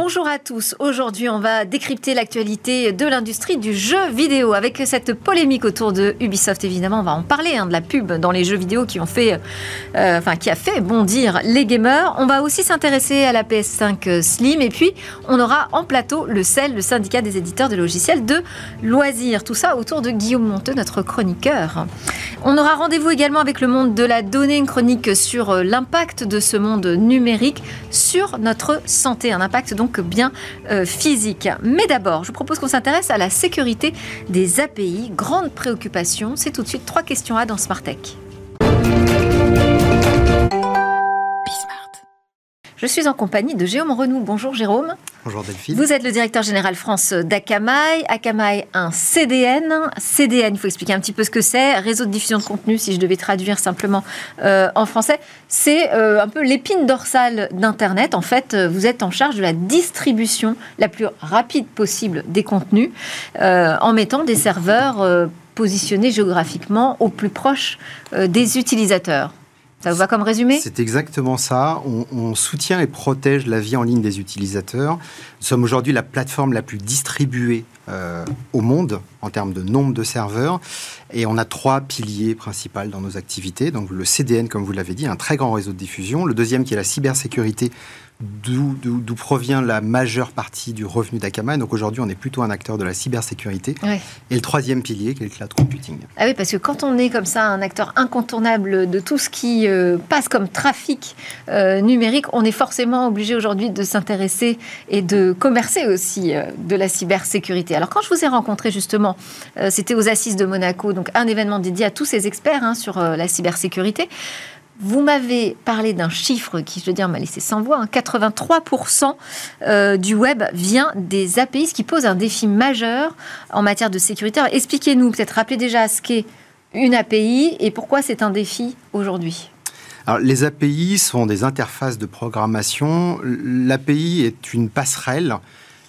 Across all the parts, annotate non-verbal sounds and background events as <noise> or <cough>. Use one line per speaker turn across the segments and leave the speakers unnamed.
Bonjour à tous. Aujourd'hui, on va décrypter l'actualité de l'industrie du jeu vidéo avec cette polémique autour de Ubisoft. Évidemment, on va en parler hein, de la pub dans les jeux vidéo qui ont fait, euh, enfin, qui a fait bondir les gamers. On va aussi s'intéresser à la PS5 Slim et puis on aura en plateau le CEL, le syndicat des éditeurs de logiciels de loisirs. Tout ça autour de Guillaume Monteux, notre chroniqueur. On aura rendez-vous également avec le monde de la donnée, une chronique sur euh, l'impact de ce monde numérique sur notre santé, un impact donc bien euh, physique. Mais d'abord, je vous propose qu'on s'intéresse à la sécurité des API. Grande préoccupation. C'est tout de suite trois questions à dans Smart Tech. Je suis en compagnie de Jérôme Renou. Bonjour Jérôme.
Bonjour Delphine.
Vous êtes le directeur général France d'Akamai. Akamai, un CDN. CDN, il faut expliquer un petit peu ce que c'est. Réseau de diffusion de contenu, si je devais traduire simplement euh, en français. C'est euh, un peu l'épine dorsale d'Internet. En fait, euh, vous êtes en charge de la distribution la plus rapide possible des contenus en mettant des serveurs positionnés géographiquement au plus proche des utilisateurs. Ça vous va comme résumé?
C'est exactement ça. On, soutient et protège la vie en ligne des utilisateurs. Nous sommes aujourd'hui la plateforme la plus distribuée euh, au monde en termes de nombre de serveurs. Et on a trois piliers principaux dans nos activités. Donc le CDN, comme vous l'avez dit, un très grand réseau de diffusion. Le deuxième qui est la cybersécurité d'où provient la majeure partie du revenu d'Akama. Donc aujourd'hui, on est plutôt un acteur de la cybersécurité. Et le troisième pilier, qui est le cloud computing.
Ah oui, parce que quand on est comme ça un acteur incontournable de tout ce qui euh, passe comme trafic euh, numérique, on est forcément obligé aujourd'hui de s'intéresser et de commercer aussi euh, de la cybersécurité. Alors quand je vous ai rencontré justement, c'était aux Assises de Monaco, donc un événement dédié à tous ces experts hein, sur la cybersécurité. Vous m'avez parlé d'un chiffre qui, je veux dire, m'a laissé sans voix. 83% hein. euh, du web vient des API, ce qui pose un défi majeur en matière de sécurité. Expliquez-nous, peut-être rappelez déjà ce qu'est une API et pourquoi c'est un défi aujourd'hui.
Alors, les API sont des interfaces de programmation. L'API est une passerelle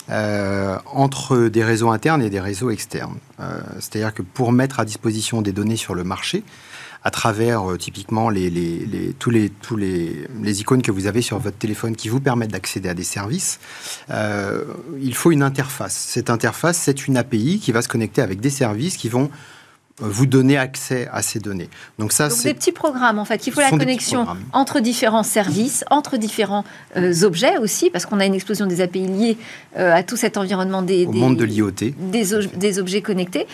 euh, entre des réseaux internes et des réseaux externes. Euh, c'est-à-dire que pour mettre à disposition des données sur le marché, à travers euh, typiquement les, les, tous, les, tous les, les, icônes que vous avez sur votre téléphone qui vous permettent d'accéder à des services, euh, il faut une interface. Cette interface, c'est une API qui va se connecter avec des services qui vont vous donner accès à ces données.
Donc ça, c'est des petits programmes en fait. Il faut la connexion entre différents services, entre différents euh, objets aussi, parce qu'on a une explosion des API liées euh, à tout cet environnement des,
Au monde de l'IoT,
des, des, objets connectés.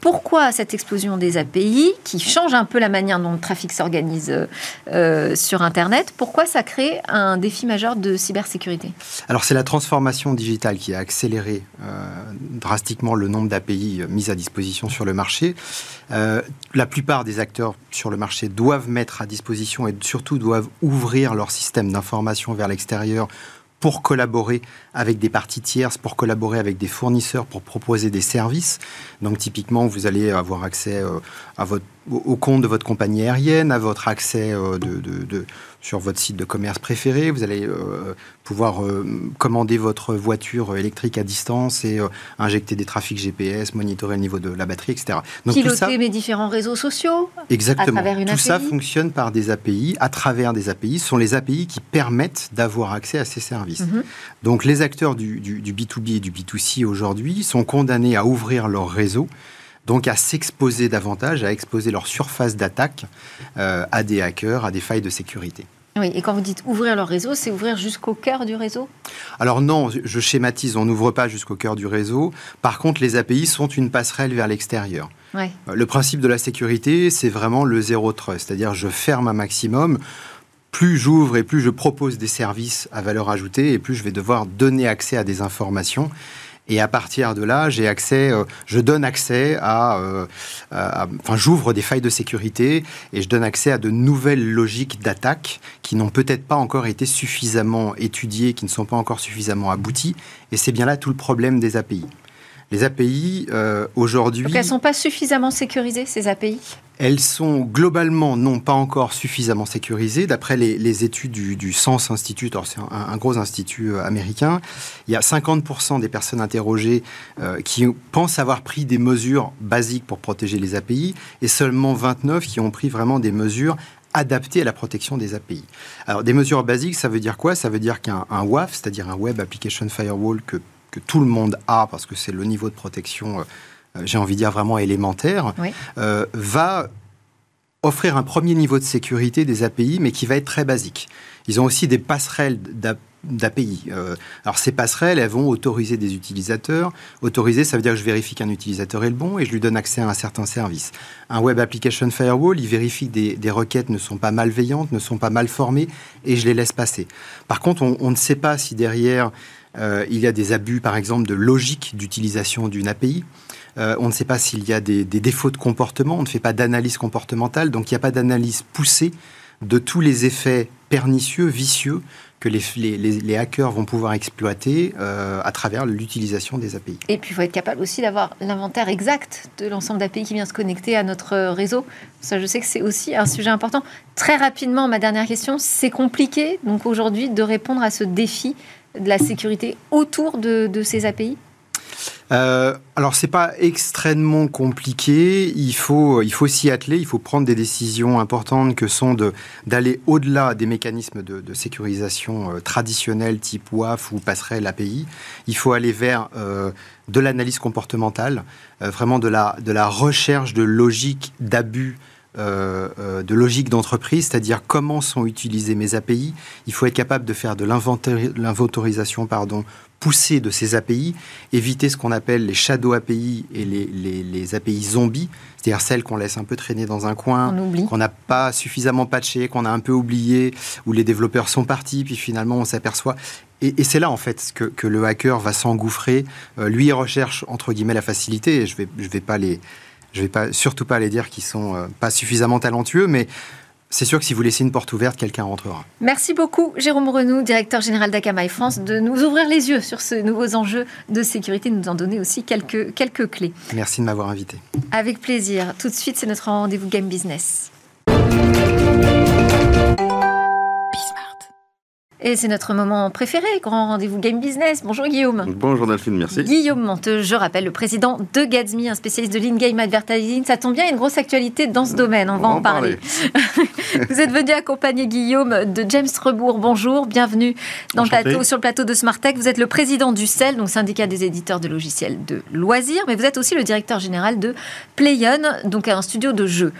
Pourquoi cette explosion des API qui change un peu la manière dont le trafic s'organise euh, sur Internet Pourquoi ça crée un défi majeur de cybersécurité?
Alors c'est la transformation digitale qui a accéléré drastiquement le nombre d'API mises à disposition sur le marché. Euh, la plupart des acteurs sur le marché doivent mettre à disposition et surtout doivent ouvrir leur système d'information vers l'extérieur pour collaborer avec des parties tierces, pour collaborer avec des fournisseurs, pour proposer des services. Donc typiquement, vous allez avoir accès euh, à votre, au compte de votre compagnie aérienne, à votre accès euh, de sur votre site de commerce préféré. Vous allez euh, pouvoir euh, commander votre voiture électrique à distance et injecter des trafics GPS, monitorer le niveau de la batterie, etc.
Donc, Piloter mes différents réseaux sociaux
Exactement.
À travers une
tout
API.
ça fonctionne par des API, à travers des API. Ce sont les API qui permettent d'avoir accès à ces services. Mhm. Donc les acteurs du, du, du B2B et du B2C aujourd'hui sont condamnés à ouvrir leur réseau donc à s'exposer davantage, à exposer leur surface d'attaque euh, à des hackers, à des failles de sécurité.
Oui, et quand vous dites ouvrir leur réseau, c'est ouvrir jusqu'au cœur du réseau?
Alors non, je schématise, on n'ouvre pas jusqu'au cœur du réseau. Par contre, les API sont une passerelle vers l'extérieur. Euh, le principe de la sécurité, c'est vraiment le zéro trust, c'est-à-dire je ferme un maximum. Plus j'ouvre et plus je propose des services à valeur ajoutée, et plus je vais devoir donner accès à des informations. Et à partir de là, j'ai accès, euh, je donne accès euh, à, enfin, j'ouvre des failles de sécurité et je donne accès à de nouvelles logiques d'attaque qui n'ont peut-être pas encore été suffisamment étudiées, qui ne sont pas encore suffisamment abouties. Et c'est bien là tout le problème des API. Les API, euh, aujourd'hui...
Donc elles ne sont pas suffisamment sécurisées, ces API
elles sont globalement non pas encore suffisamment sécurisées. D'après les, études du, du Sens Institute, c'est un, gros institut euh, américain, il y a 50% des personnes interrogées euh, qui pensent avoir pris des mesures basiques pour protéger les API et seulement 29 qui ont pris vraiment des mesures adaptées à la protection des API. Alors, des mesures basiques, ça veut dire quoi? Ça veut dire qu'un WAF, c'est-à-dire un Web Application Firewall que, tout le monde a, parce que c'est le niveau de protection, euh, j'ai envie de dire vraiment élémentaire, euh, va offrir un premier niveau de sécurité des API, mais qui va être très basique. Ils ont aussi des passerelles d'API. Euh, alors ces passerelles, elles vont autoriser des utilisateurs. Autoriser, ça veut dire que je vérifie qu'un utilisateur est le bon et je lui donne accès à un certain service. Un Web Application Firewall, il vérifie que des, requêtes ne sont pas malveillantes, ne sont pas mal formées et je les laisse passer. Par contre, on, ne sait pas si derrière euh, il y a des abus, par exemple, de logique d'utilisation d'une API. Euh, on ne sait pas s'il y a des, défauts de comportement, on ne fait pas d'analyse comportementale, donc il n'y a pas d'analyse poussée de tous les effets pernicieux, vicieux que les, hackers vont pouvoir exploiter euh, à travers l'utilisation des API.
Et puis, il faut être capable aussi d'avoir l'inventaire exact de l'ensemble d'API qui vient se connecter à notre réseau. Ça, je sais que c'est aussi un sujet important. Très rapidement, ma dernière question, c'est compliqué, donc aujourd'hui, de répondre à ce défi de la sécurité autour de ces API
euh, alors c'est pas extrêmement compliqué. Il faut il faut s'y atteler. Il faut prendre des décisions importantes que sont de d'aller au-delà des mécanismes de, sécurisation euh, traditionnels type WAF ou passerelle API. Il faut aller vers euh, de l'analyse comportementale, vraiment de la de la recherche de logique d'abus de logique d'entreprise, c'est-à-dire comment sont utilisées mes API. Il faut être capable de faire de l'inventorisation pardon, pousser de ces API, éviter ce qu'on appelle les shadow API et les, les, API zombies, c'est-à-dire celles qu'on laisse un peu traîner dans un coin, qu'on n'a pas suffisamment patché, qu'on a un peu oublié, où les développeurs sont partis, puis finalement on s'aperçoit. Et, c'est là en fait que, que le hacker va s'engouffrer. Euh, lui, il recherche entre guillemets la facilité. Et je vais, je vais pas les, je vais pas surtout pas les dire qu'ils sont euh, pas suffisamment talentueux, mais c'est sûr que si vous laissez une porte ouverte, quelqu'un rentrera.
Merci beaucoup, Jérôme Renou, directeur général d'Akamai France, de nous ouvrir les yeux sur ces nouveaux enjeux de sécurité, de nous en donner aussi quelques, quelques clés.
Merci de m'avoir invité.
Avec plaisir. Tout de suite, c'est notre rendez-vous Game Business. Et c'est notre moment préféré, grand rendez-vous Game Business. Bonjour Guillaume.
Bonjour Delphine, merci.
Guillaume Monteux, je rappelle, le président de Gatsby, un spécialiste de l'in-game advertising. Ça tombe bien, il y a une grosse actualité dans ce domaine, on, va en, parler. <laughs> Vous êtes venu accompagner Guillaume de James Rebourg. Bonjour, bienvenue dans le plateau, sur le plateau de Smartech. Vous êtes le président du CEL, donc syndicat des éditeurs de logiciels de loisirs, mais vous êtes aussi le directeur général de Playon, donc un studio de jeux.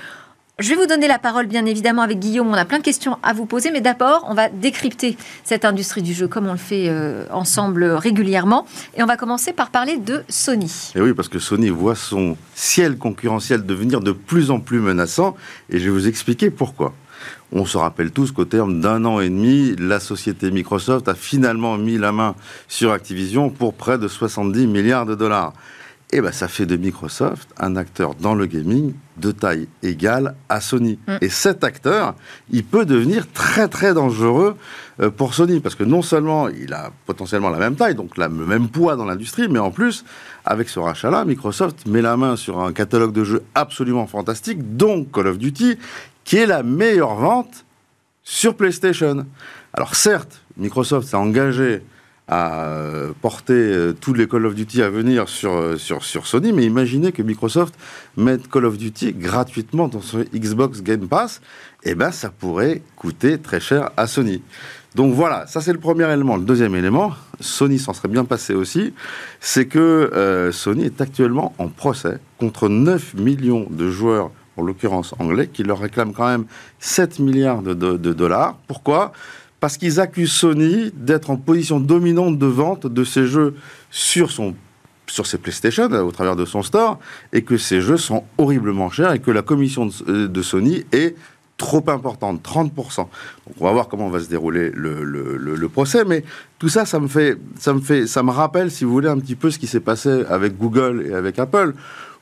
Je vais vous donner la parole, bien évidemment, avec Guillaume. On a plein de questions à vous poser, mais d'abord, on va décrypter cette industrie du jeu comme on le fait euh, ensemble régulièrement. Et on va commencer par parler de Sony.
Et oui, parce que Sony voit son ciel concurrentiel devenir de plus en plus menaçant. Et je vais vous expliquer pourquoi. On se rappelle tous qu'au terme d'un an et demi, la société Microsoft a finalement mis la main sur Activision pour près de 70 milliards de dollars et eh ben, ça fait de Microsoft un acteur dans le gaming de taille égale à Sony. Mm. Et cet acteur, il peut devenir très très dangereux euh, pour Sony, parce que non seulement il a potentiellement la même taille, donc le même poids dans l'industrie, mais en plus, avec ce rachat-là, Microsoft met la main sur un catalogue de jeux absolument fantastique, dont Call of Duty, qui est la meilleure vente sur PlayStation. Alors certes, Microsoft s'est engagé euh, porter euh, tous les Call of Duty à venir sur, euh, sur, sur Sony, mais imaginez que Microsoft mette Call of Duty gratuitement dans son Xbox Game Pass, eh ben ça pourrait coûter très cher à Sony. Donc voilà, ça c'est le premier élément. Le deuxième élément, Sony s'en serait bien passé aussi, c'est que Sony est actuellement en procès contre 9 millions de joueurs, en l'occurrence anglais, qui leur réclament quand même 7 milliards de dollars. Pourquoi? Parce qu'ils accusent Sony d'être en position dominante de vente de ses jeux sur son sur ses PlayStation au travers de son store et que ces jeux sont horriblement chers et que la commission de, euh, Sony est trop importante, 30%. Donc on va voir comment va se dérouler le, le, procès, mais tout ça, ça me fait, ça me fait, ça me rappelle, si vous voulez, un petit peu ce qui s'est passé avec Google et avec Apple,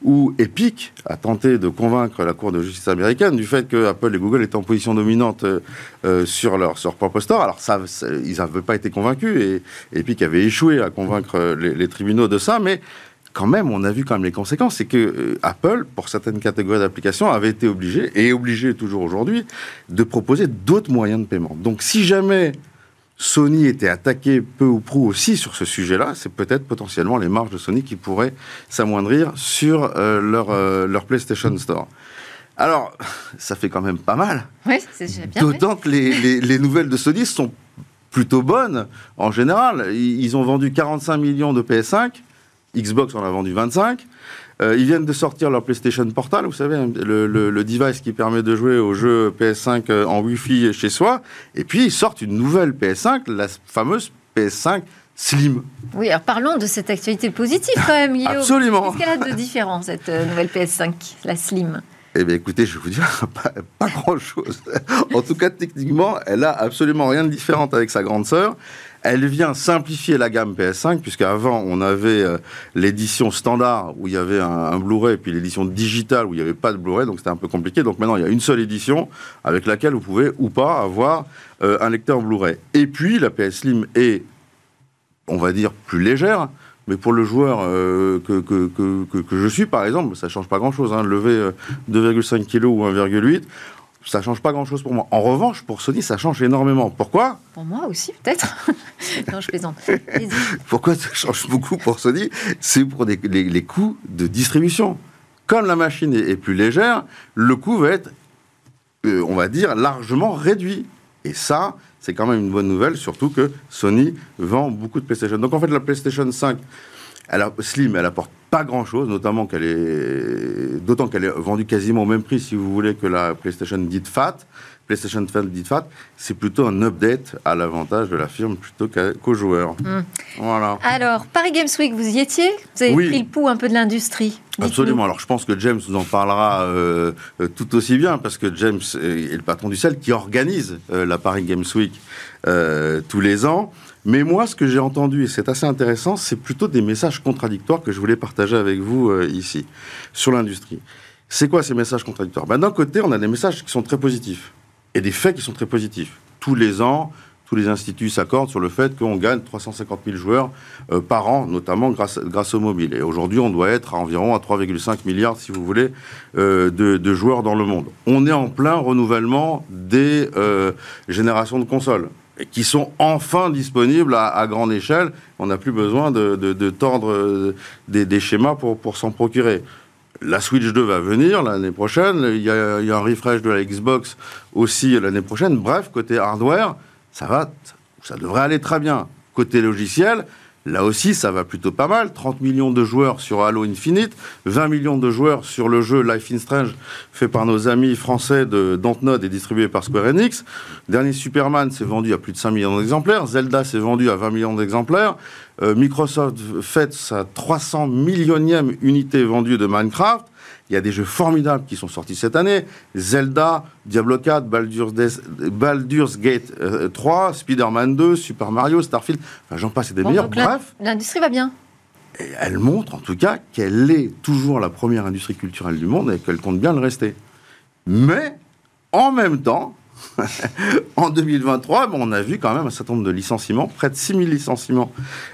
où Epic a tenté de convaincre la Cour de justice américaine du fait que Apple et Google étaient en position dominante euh, sur, leur, propre store. Alors, ils n'avaient pas été convaincus et Epic avait échoué à convaincre les, tribunaux de ça, mais quand même, on a vu quand même les conséquences. C'est que euh, Apple, pour certaines catégories d'applications, avait été obligé, et obligé toujours aujourd'hui, de proposer d'autres moyens de paiement. Donc, si jamais Sony était attaqué peu ou prou aussi sur ce sujet-là, c'est peut-être potentiellement les marges de Sony qui pourraient s'amoindrir sur euh, leur, euh, leur PlayStation Store. Alors, <laughs> ça fait quand même pas mal.
Oui, c'est bien.
D'autant que les, les, nouvelles de Sony sont plutôt bonnes en général. Ils ont vendu 45 millions de PS5, Xbox en a vendu 25. Euh, ils viennent de sortir leur PlayStation Portal, vous savez, le, le, device qui permet de jouer aux jeux PS5 euh, en Wi-Fi chez soi. Et puis ils sortent une nouvelle PS5, la fameuse PS5 Slim.
Oui, alors parlons de cette actualité positive quand même, Guillaume.
Absolument.
Qu'est-ce qu'elle a de différent, cette euh, nouvelle PS5, la Slim?
Eh bien, écoutez, je vais vous dire, <laughs> pas, grand-chose. en tout cas, techniquement, elle a absolument rien de différent avec sa grande sœur. Elle vient simplifier la gamme PS5, puisqu'avant, on avait euh, l'édition standard où il y avait un, Blu-ray, puis l'édition digitale où il n'y avait pas de Blu-ray, donc c'était un peu compliqué. Donc maintenant, il y a une seule édition avec laquelle vous pouvez ou pas avoir euh, un lecteur Blu-ray. Et puis, la PS Slim est, on va dire, plus légère. Mais pour le joueur euh, que, je suis, par exemple, ça change pas grand-chose. Hein, lever 2,5 kg ou 1,8 ça change pas grand-chose pour moi. En revanche, pour Sony, ça change énormément. Pourquoi?
Pour moi aussi, peut-être. <laughs> non, je plaisante.
Pourquoi ça change beaucoup pour Sony? C'est pour les, les, coûts de distribution. Comme la machine est, plus légère, le coût va être, euh, on va dire, largement réduit. Et ça, c'est quand même une bonne nouvelle, surtout que Sony vend beaucoup de PlayStation. Donc en fait, la PlayStation 5 elle a, Slim, elle apporte pas grand-chose, notamment qu'elle est, d'autant qu'elle est vendue quasiment au même prix, si vous voulez, que la PlayStation dite Fat. PlayStation dite Fat, c'est plutôt un update à l'avantage de la firme plutôt qu'aux joueurs. Hmm.
Voilà. Alors, Paris Games Week, vous y étiez? Vous avez pris le pouls un peu de l'industrie
Absolument. Alors, je pense que James vous en parlera euh, tout aussi bien, parce que James est le patron du CEL qui organise euh, la Paris Games Week euh, tous les ans. Mais moi, ce que j'ai entendu, et c'est assez intéressant, c'est plutôt des messages contradictoires que je voulais partager avec vous euh, ici, sur l'industrie. C'est quoi ces messages contradictoires? Ben, D'un côté, on a des messages qui sont très positifs, et des faits qui sont très positifs. Tous les ans, tous les instituts s'accordent sur le fait qu'on gagne 350 000 joueurs euh, par an, notamment grâce, grâce au mobile. Et aujourd'hui, on doit être à environ à 3,5 milliards, si vous voulez, euh, de, de, joueurs dans le monde. On est en plein renouvellement des générations de consoles qui sont enfin disponibles à, grande échelle. On n'a plus besoin de, tordre euh, des, schémas pour, pour s'en procurer. La Switch 2 va venir l'année prochaine. Il y, a, il y, a, un refresh de la Xbox aussi l'année prochaine. Bref, côté hardware, ça va, ça devrait aller très bien. Côté logiciel, Là aussi, ça va plutôt pas mal. 30 millions de joueurs sur Halo Infinite, 20 millions de joueurs sur le jeu Life in Strange, fait par nos amis français de Dontnod et distribué par Square Enix. Dernier Superman s'est vendu à plus de 5 millions d'exemplaires. Zelda s'est vendu à 20 millions d'exemplaires. Euh, Microsoft fête sa 300 millionième unité vendue de Minecraft. Il y a des jeux formidables qui sont sortis cette année. Zelda, Diablo 4, Baldur's, Gate 3, euh, Spider-Man 2, Super Mario, Starfield. Enfin, j'en passe et des meilleurs. Bref.
L'industrie va bien.
elle montre en tout cas qu'elle est toujours la première industrie culturelle du monde et qu'elle compte bien le rester. Mais en même temps, <laughs> en 2023, bon, on a vu quand même un certain nombre de licenciements, près de 6000 licenciements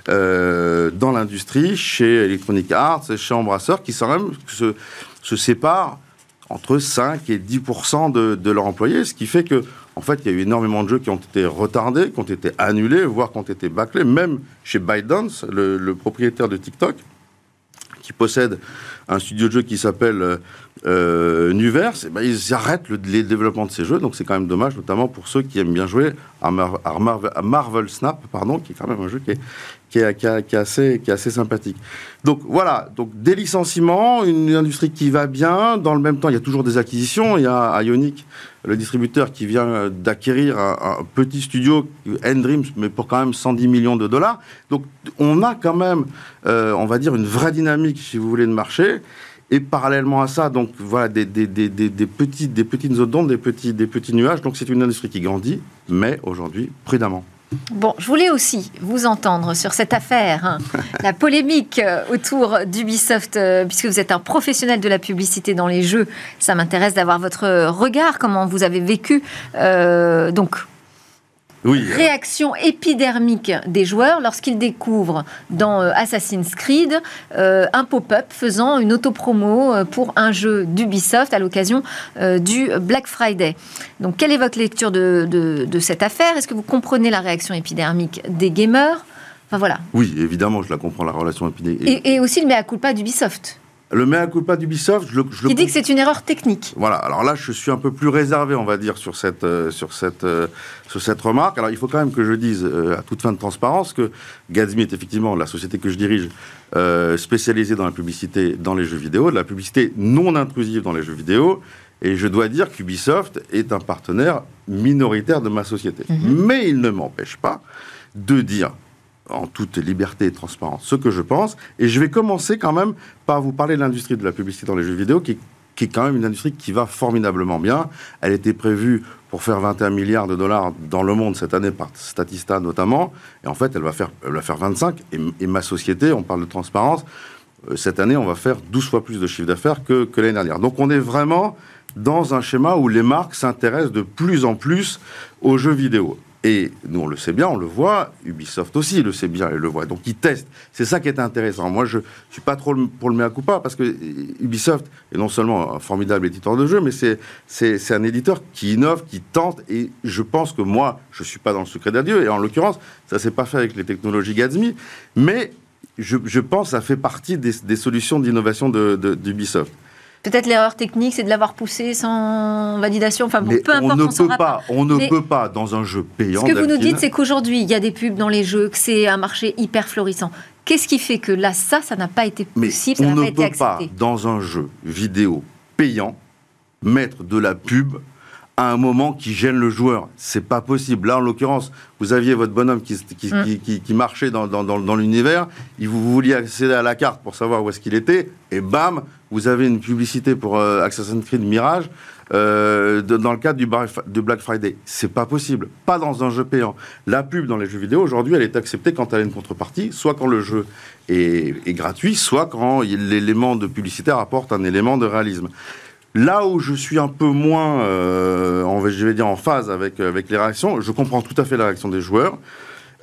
euh, dans l'industrie, chez Electronic Arts, chez Embrasseur, qui sont même se, se séparent entre 5 et 10 de, de leurs employés, ce qui fait que, en fait, il y a eu énormément de jeux qui ont été retardés, qui ont été annulés, voire qui ont été bâclés, même chez ByteDance, le, le propriétaire de TikTok, qui possède un studio de jeu qui s'appelle euh, euh Nuverse, ben, ils arrêtent le, les développements de ces jeux, donc c'est quand même dommage, notamment pour ceux qui aiment bien jouer à, Marvel, Snap, pardon, qui est quand même un jeu qui est, qui qui est, assez, sympathique. Donc voilà, donc des licenciements, une industrie qui va bien, dans le même temps il y a toujours des acquisitions, il y a Ionic, le distributeur qui vient d'acquérir un, petit studio, Endreams, mais pour quand même 110 millions de dollars. Donc on a quand même, euh, on va dire, une vraie dynamique, si vous voulez, de marché. Et parallèlement à ça, donc voilà, des, des, des, des petites, des petites zones d'onde, des petits, des petits nuages. Donc c'est une industrie qui grandit, mais aujourd'hui prudemment.
Bon, je voulais aussi vous entendre sur cette affaire, hein. <laughs> la polémique euh, autour d'Ubisoft, euh, puisque vous êtes un professionnel de la publicité dans les jeux. Ça m'intéresse d'avoir votre regard, comment vous avez vécu euh, donc Réaction épidermique des joueurs lorsqu'ils découvrent dans euh, Assassin's Creed euh, un pop-up faisant une autopromo euh, pour un jeu d'Ubisoft à l'occasion du Black Friday. Donc, quelle est votre lecture de, cette affaire? Est-ce que vous comprenez la réaction épidermique des gamers? Enfin, voilà.
Oui, évidemment, je la comprends, la relation épidermique.
Et, et aussi le mea culpa d'Ubisoft
Le mea culpa d'Ubisoft, je le, je le
Il dit que c'est une erreur technique.
Voilà, alors là, je suis un peu plus réservé, on va dire, sur cette, euh, sur cette, euh, sur cette remarque. Alors, il faut quand même que je dise, euh, à toute fin de transparence, que Gatsby est effectivement la société que je dirige, spécialisée dans la publicité dans les jeux vidéo, de la publicité non intrusive dans les jeux vidéo. Et je dois dire qu'Ubisoft est un partenaire minoritaire de ma société. Mais il ne m'empêche pas de dire en toute liberté et transparence ce que je pense. Et je vais commencer quand même par vous parler de l'industrie de la publicité dans les jeux vidéo, qui, est quand même une industrie qui va formidablement bien. Elle était prévue pour faire 21 milliards de dollars dans le monde cette année par Statista notamment. Et en fait, elle va faire, elle va faire 25. Et, ma société, on parle de transparence, euh, cette année, on va faire 12 fois plus de chiffre d'affaires que l'année dernière. Donc on est vraiment dans un schéma où les marques s'intéressent de plus en plus aux jeux vidéo. Et nous, on le sait bien, on le voit, Ubisoft aussi le sait bien et le voit. Donc, ils testent. C'est ça qui est intéressant. Moi, je ne suis pas trop pour le mea culpa parce que euh, Ubisoft est non seulement un formidable éditeur de jeux, mais c'est- un éditeur qui innove, qui tente. Et je pense que moi, je ne suis pas dans le secret d'adieu. Et en l'occurrence, ça s'est pas fait avec les technologies Gatsby. Mais je, pense que ça fait partie des, solutions d'innovation de- de- d'Ubisoft.
Peut-être l'erreur technique, c'est de l'avoir poussé sans validation. Enfin bon,
Mais
peu importe.
on ne
s'en
peut pas, on ne
Mais-
peut pas dans un jeu payant.
Ce que vous nous dites, c'est qu'aujourd'hui, il y a des pubs dans les jeux, que c'est un marché hyper florissant. Qu'est-ce qui fait que là, ça, ça n'a pas été
Mais
possible, ça
on
n'a
ne
pas été
peut pas, dans un jeu vidéo payant, mettre de la pub à un moment qui gêne le joueur. C'est pas possible. Là, en l'occurrence, vous aviez votre bonhomme qui, qui,
Mm.
qui- qui- qui marchait dans, dans- dans- dans l'univers, il vous, vous vouliez accéder à la carte pour savoir où est-ce qu'il était, et bam, vous avez une publicité pour euh, Assassin's Creed Mirage euh, de- dans le cadre du, Bar- du Black Friday. C'est pas possible. Pas dans un jeu payant. La pub dans les jeux vidéo, aujourd'hui, elle est acceptée quand elle a une contrepartie, soit quand le jeu est, est gratuit, soit quand l'élément de publicitaire apporte un élément de réalisme. Là où je suis un peu moins, euh, en- je vais dire, en phase avec, avec les réactions, je comprends tout à fait la réaction des joueurs,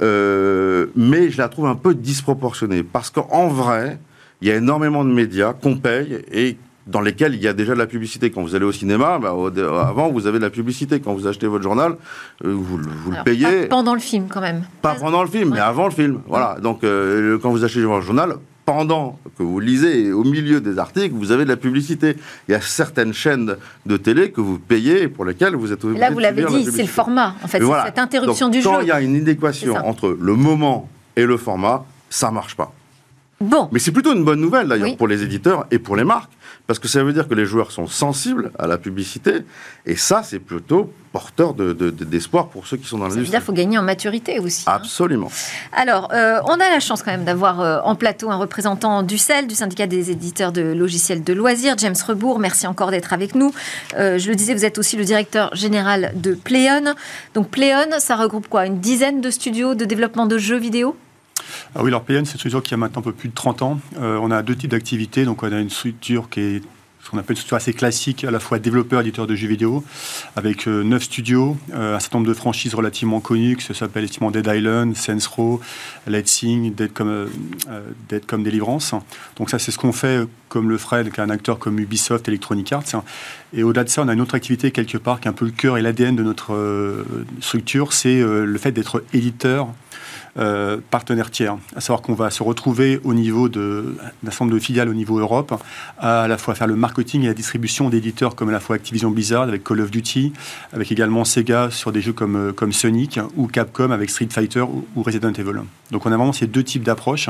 euh, mais je la trouve un peu disproportionnée. Parce qu'en vrai, il y a énormément de médias qu'on paye et dans lesquels il y a déjà de la publicité. Quand vous allez au cinéma, bah, au- avant, vous avez de la publicité. Quand vous achetez votre journal, euh, vous, le- payez.
pas pendant le film, quand même.
Pas pendant le film, mais avant le film. Voilà. Donc, euh, quand vous achetez votre journal, pendant que vous lisez, au milieu des articles, vous avez de la publicité. Il y a certaines chaînes de télé que vous payez et pour lesquelles vous êtes
Et
obligé
Là, vous l'avez
la
dit, c'est le format, en fait,
Et voilà.
cette interruption
Donc,
du
quand
jeu.
il y a une inadéquation entre le moment et le format, ça marche pas.
Bon,
Mais c'est plutôt une bonne nouvelle d'ailleurs
Oui.
pour les éditeurs et pour les marques, parce que ça veut dire que les joueurs sont sensibles à la publicité, et ça c'est plutôt porteur de- de- de- d'espoir pour ceux qui sont dans l'industrie.
dire qu'il faut gagner en maturité aussi. hein.
Absolument.
Alors, euh, on a la chance quand même d'avoir euh, en plateau un représentant du CEL, du syndicat des éditeurs de logiciels de loisirs, James Rebourg. Merci encore d'être avec nous. Euh, je le disais, vous êtes aussi le directeur général de Pléon. Donc, Pléon, ça regroupe quoi? Une dizaine de studios de développement de jeux vidéo?
Ah oui, alors PN, c'est une structure qui a maintenant un peu plus de 30 ans. Euh, on a deux types d'activités. Donc, on a une structure qui est ce qu'on appelle une structure assez classique, à la fois développeur, éditeur de jeux vidéo, avec euh, neuf studios, euh, un certain nombre de franchises relativement connues, que ça s'appelle effectivement Dead Island, Saints Row, Let's Sing, Dead comme, euh, Dead comme Deliverance. Donc ça, c'est ce qu'on fait comme le ferait un acteur comme Ubisoft, Electronic Arts. Et au-delà de ça, on a une autre activité quelque part qui est un peu le cœur et l'ADN de notre structure, c'est le fait d'être éditeur euh, partenaires tiers, à savoir qu'on va se retrouver au niveau d'un nombre de filiales au niveau Europe, à, à la fois faire le marketing et la distribution d'éditeurs comme à la fois Activision Blizzard avec Call of Duty, avec également Sega sur des jeux comme, euh, comme Sonic, ou Capcom avec Street Fighter ou, ou Resident Evil. Donc on a vraiment ces deux types d'approches.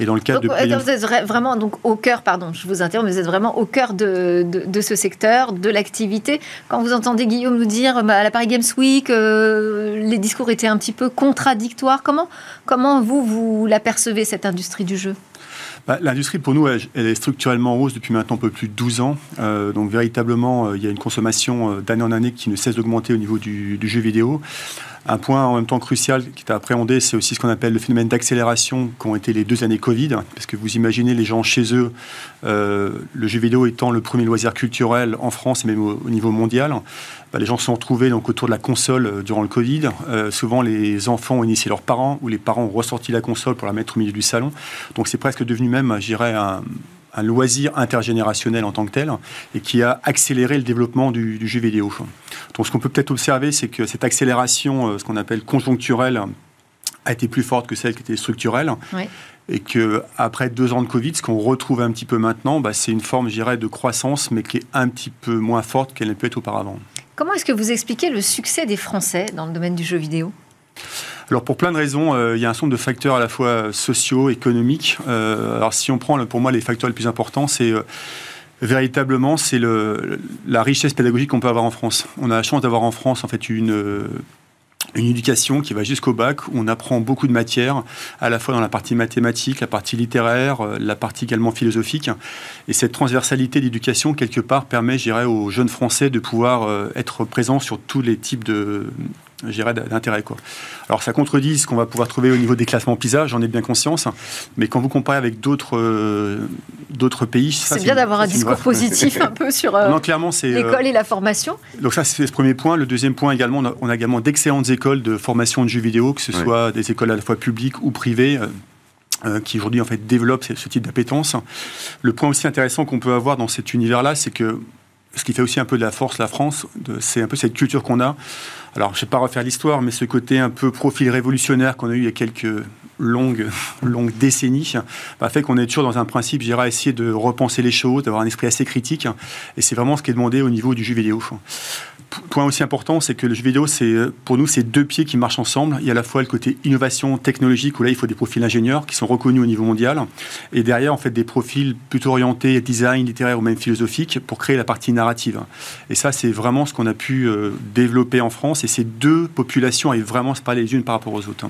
Et dans le cadre
Donc,
de
euh, vous êtes vra- vraiment donc, au cœur, pardon, je vous interromps, mais vous êtes vraiment au cœur de, de- de ce secteur, de l'activité. Quand vous entendez Guillaume nous dire bah, à la Paris Games Week, euh, les discours étaient un petit peu contradictoires, comment, comment vous, vous l'apercevez, cette industrie du jeu?
Bah, L'industrie, pour nous, elle, est structurellement en hausse depuis maintenant un peu plus de 12 ans. Euh, donc, véritablement, euh, il y a une consommation euh, d'année en année qui ne cesse d'augmenter au niveau du jeu vidéo. Un point en même temps crucial qui est à appréhender, c'est aussi ce qu'on appelle le phénomène d'accélération qu'ont été les deux années Covid. Parce que vous imaginez les gens chez eux, euh, le jeu vidéo étant le premier loisir culturel en France et même au, au niveau mondial. Bah, les gens se sont retrouvés donc, autour de la console euh, durant le Covid. Euh, souvent, les enfants ont initié leurs parents ou les parents ont ressorti la console pour la mettre au milieu du salon. Donc, c'est presque devenu même, je dirais, un, un loisir intergénérationnel en tant que tel et qui a accéléré le développement du, du jeu vidéo. Donc, ce qu'on peut peut-être observer, c'est que cette accélération, euh, ce qu'on appelle conjoncturelle, a été plus forte que celle qui était structurelle. Et que après deux ans de Covid, ce qu'on retrouve un petit peu maintenant, bah, c'est une forme, je dirais, de croissance, mais qui est un petit peu moins forte qu'elle ne peut être auparavant.
Comment est-ce que vous expliquez le succès des Français dans le domaine du jeu vidéo?
Alors pour plein de raisons, euh, il y a un nombre de facteurs à la fois sociaux, économiques. Euh, alors si on prend pour moi les facteurs les plus importants, c'est euh, véritablement c'est la richesse pédagogique qu'on peut avoir en France. On a la chance d'avoir en France en fait une une éducation qui va jusqu'au bac, où on apprend beaucoup de matières, à la fois dans la partie mathématique, la partie littéraire, la partie également philosophique. Et cette transversalité d'éducation, quelque part, permet, je dirais, aux jeunes Français de pouvoir être présents sur tous les types de, d'intérêt. Quoi. Alors ça contredit ce qu'on va pouvoir trouver au niveau des classements PISA, j'en ai bien conscience, mais quand vous comparez avec d'autres euh, d'autres pays...
C'est bien d'avoir un discours <laughs> positif un peu sur euh, l'école et la formation.
Donc ça c'est ce premier point. Le deuxième point également, on a, également d'excellentes écoles de formation de jeux vidéo, que ce soit des écoles à la fois publiques ou privées. Euh, qui aujourd'hui en fait développent ce, ce type d'appétence. Le point aussi intéressant qu'on peut avoir dans cet univers-là, c'est que ce qui fait aussi un peu de la force la France, c'est un peu cette culture qu'on a. Alors, je ne vais pas refaire l'histoire, mais ce côté un peu profil révolutionnaire qu'on a eu il y a quelques longues, <laughs> longues décennies bah, fait qu'on est toujours dans un principe, j'irai essayer de repenser les choses, d'avoir un esprit assez critique. Et c'est vraiment ce qui est demandé au niveau du jeu vidéo point aussi important, c'est que le jeu vidéo, c'est pour nous, c'est deux pieds qui marchent ensemble. Il y a à la fois le côté innovation technologique, où là, il faut des profils ingénieurs qui sont reconnus au niveau mondial, et derrière, en fait, des profils plutôt orientés design, littéraire ou même philosophique pour créer la partie narrative. Et ça, c'est vraiment ce qu'on a pu euh, développer en France, et ces deux populations arrivent vraiment se parler les unes par rapport aux autres.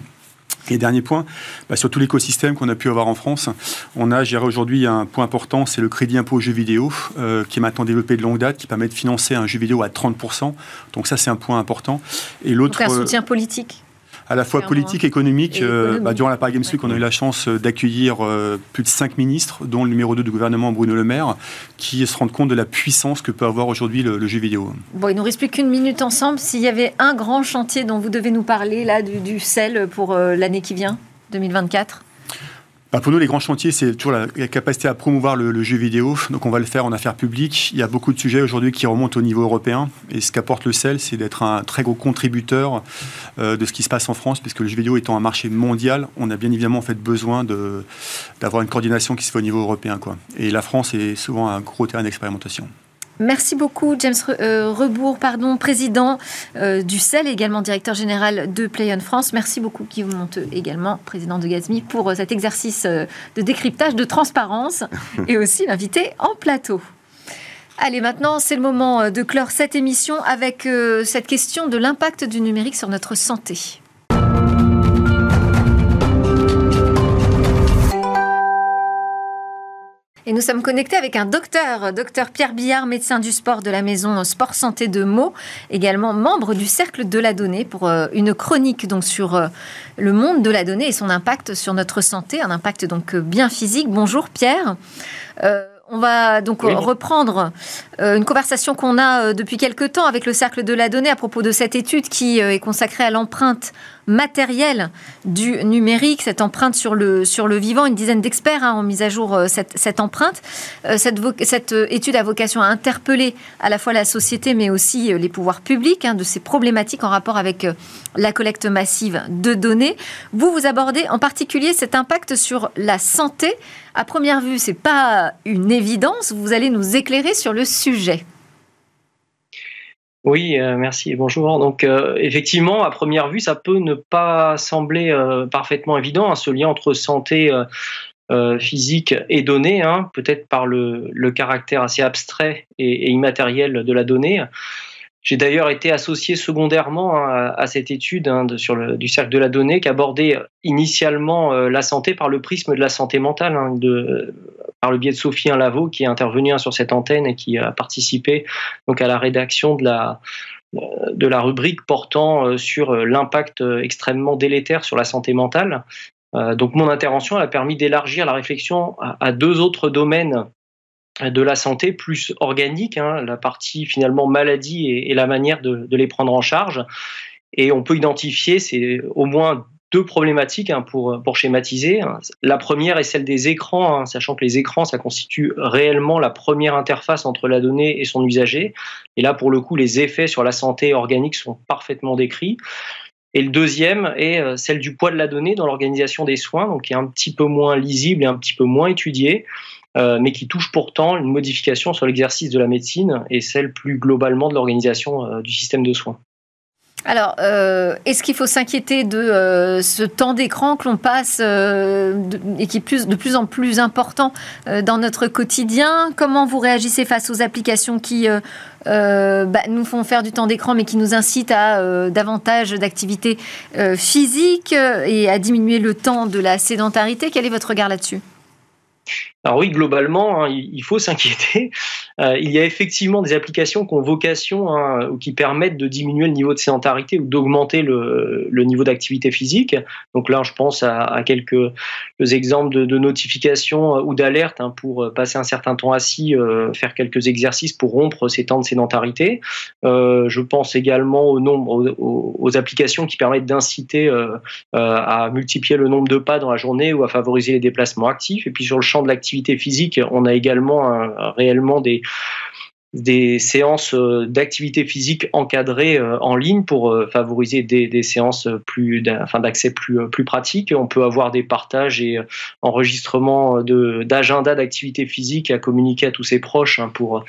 Et dernier point, bah, sur tout l'écosystème qu'on a pu avoir en France, on a géré aujourd'hui un point important, c'est le crédit impôt jeux vidéo, euh, qui est maintenant développé de longue date, qui permet de financer un jeu vidéo à 30%. Donc ça, c'est un point important.
Et l'autre, un soutien politique
à la fois politique, économique. Euh, bah, durant la Paris Games Week, on a eu la chance euh, d'accueillir euh, plus de cinq ministres, dont le numéro 2 du gouvernement, Bruno Le Maire, qui se rendent compte de la puissance que peut avoir aujourd'hui le, jeu vidéo.
Bon, il nous reste plus qu'une minute ensemble. S'il y avait un grand chantier dont vous devez nous parler, là, du, du sel pour l'année qui vient, 2024
bah, pour nous, les grands chantiers, c'est toujours la, capacité à promouvoir le, jeu vidéo. Donc, on va le faire en affaires publiques. Il y a beaucoup de sujets aujourd'hui qui remontent au niveau européen. Et ce qu'apporte le CEL, c'est d'être un très gros contributeur euh, de ce qui se passe en France, puisque le jeu vidéo étant un marché mondial, on a bien évidemment besoin d'avoir une coordination qui se fait au niveau européen. Et la France est souvent un gros terrain d'expérimentation.
Merci beaucoup, James euh, Rebourg, pardon, président euh, du CEL également directeur général de Play on France. Merci beaucoup, Guillaume Monteux, également président de Gazmi, pour euh, cet exercice de décryptage, de transparence <laughs> et aussi l'invité en plateau. Allez, maintenant, c'est le moment de clore cette émission avec cette question de l'impact du numérique sur notre santé. Et nous sommes connectés avec un docteur, docteur Pierre Billard, médecin du sport de la maison Sport Santé de Meaux, également membre du Cercle de la Donnée, pour euh, une chronique donc sur euh, le monde de la donnée et son impact sur notre santé, un impact donc euh, bien physique. Bonjour Pierre. On va donc reprendre une conversation qu'on a depuis quelque temps avec le Cercle de la Donnée à propos de cette étude qui est consacrée à l'empreinte matériel du numérique, cette empreinte sur le, sur le vivant. Une dizaine d'experts hein, ont mis à jour euh, cette, empreinte. Euh, cette, cette, euh, étude a vocation à interpeller à la fois la société, mais aussi les pouvoirs publics hein, de ces problématiques en rapport avec la collecte massive de données. Vous, vous abordez en particulier cet impact sur la santé. À première vue, c'est pas une évidence. Vous allez nous éclairer sur le sujet.
Oui, euh, merci. Bonjour. Donc, euh, effectivement, à première vue, ça peut ne pas sembler euh, parfaitement évident, hein, ce lien entre santé physique et données, hein, peut-être par le, caractère assez abstrait et immatériel de la donnée. J'ai d'ailleurs été associé secondairement hein, à, cette étude hein, sur le, du cercle de la donnée qui abordait initialement euh, la santé par le prisme de la santé mentale, hein, de, par le biais de Sophie Lavaux qui est intervenue sur cette antenne et qui a participé donc à la rédaction de la de la rubrique portant euh, sur euh, l'impact extrêmement délétère sur la santé mentale. donc mon intervention a permis d'élargir la réflexion à deux autres domaines de la santé plus organique, hein, la partie finalement maladie et, la manière de, les prendre en charge. Et on peut identifier, c'est au moins deux problématiques hein, pour, pour schématiser. La première est celle des écrans, hein, sachant que les écrans, ça constitue réellement la première interface entre la donnée et son usager. Et là, pour le coup, les effets sur la santé organique sont parfaitement décrits. Et le deuxième est celle du poids de la donnée dans l'organisation des soins, donc qui est un petit peu moins lisible et un petit peu moins étudiée. Mais qui touche pourtant une modification sur l'exercice de la médecine et celle plus globalement de l'organisation du système de soins.
Alors, euh, est-ce qu'il faut s'inquiéter de euh, ce temps d'écran que l'on passe euh, et qui est de plus en plus important dans notre quotidien? Comment vous réagissez face aux applications qui bah, nous font faire du temps d'écran mais qui nous incitent à davantage d'activités physiques et à diminuer le temps de la sédentarité? Quel est votre regard là-dessus?
Alors oui, globalement, hein, il faut <laughs> s'inquiéter. Euh, il y a effectivement des applications qui ont vocation hein, ou qui permettent de diminuer le niveau de sédentarité ou d'augmenter le, niveau d'activité physique. Donc là, je pense à, quelques exemples de, notifications euh, ou d'alertes hein, pour euh, passer un certain temps assis, faire quelques exercices pour rompre ces temps de sédentarité. je pense également au nombre, aux, applications qui permettent d'inciter à multiplier le nombre de pas dans la journée ou à favoriser les déplacements actifs. Et puis sur le champ de l'activité physique, on a également réellement des, des séances euh, d'activité physique encadrées euh, en ligne pour euh, favoriser des, séances plus enfin d'accès plus plus pratiques. On peut avoir des partages et enregistrements d'agenda d'activité physique à communiquer à tous ses proches hein, pour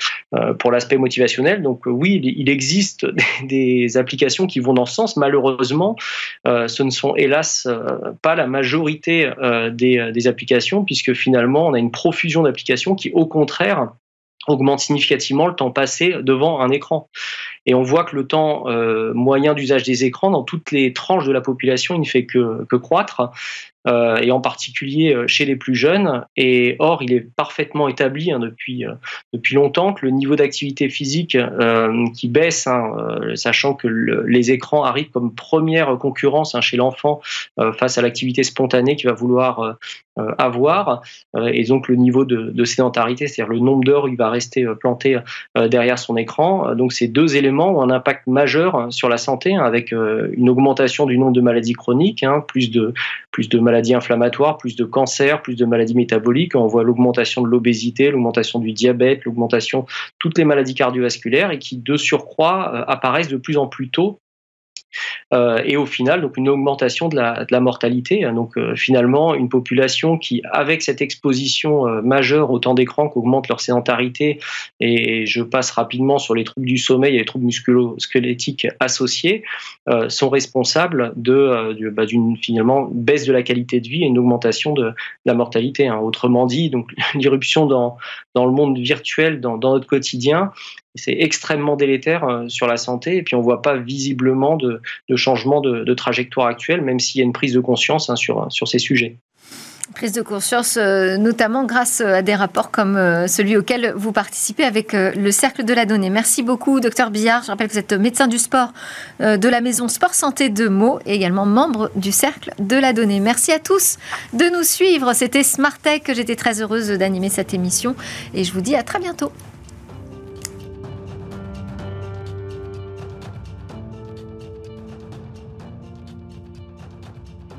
pour l'aspect motivationnel. Donc oui, il existe <laughs> des applications qui vont dans ce sens. Malheureusement, ce ne sont hélas pas la majorité des applications puisque finalement on a une profusion d'applications qui au contraire augmente significativement le temps passé devant un écran. Et on voit que le temps euh, moyen d'usage des écrans dans toutes les tranches de la population, il ne fait que, que croître. Euh, et en particulier euh, chez les plus jeunes. Et or, il est parfaitement établi hein, depuis, euh, depuis longtemps que le niveau d'activité physique qui baisse, hein, sachant que les écrans arrivent comme première concurrence hein, chez l'enfant face à l'activité spontanée qu'il va vouloir avoir, et donc le niveau de, de sédentarité, c'est-à-dire le nombre d'heures où il va rester planté derrière son écran. Donc ces deux éléments ont un impact majeur sur la santé, avec une augmentation du nombre de maladies chroniques, plus de plus de maladies inflammatoires, plus de cancers, plus de maladies métaboliques. On voit l'augmentation de l'obésité, l'augmentation du diabète, l'augmentation de toutes les maladies cardiovasculaires et qui, de surcroît, euh, apparaissent de plus en plus tôt euh, et au final, donc une augmentation de la, mortalité. Donc euh, finalement, une population qui, avec cette exposition euh, majeure au temps d'écran, qu'augmente leur sédentarité, et je passe rapidement sur les troubles du sommeil et les troubles musculo-squelettiques associés, sont responsables de, bah, d'une finalement baisse de la qualité de vie et une augmentation de, la mortalité. Hein. Autrement dit, donc <laughs> l'irruption dans, le monde virtuel, dans notre quotidien, c'est extrêmement délétère euh, sur la santé et puis on voit pas visiblement de, changement de, trajectoire actuelle, même s'il y a une prise de conscience hein, sur, sur ces sujets.
Prise de conscience, euh, notamment grâce à des rapports comme euh, celui auquel vous participez avec le Cercle de la Donnée. Merci beaucoup, docteur Billard. Je rappelle que vous êtes médecin du sport de la maison Sport Santé de Meaux et également membre du Cercle de la Donnée. Merci à tous de nous suivre. C'était Smart Tech. J'étais très heureuse d'animer cette émission et je vous dis à très bientôt.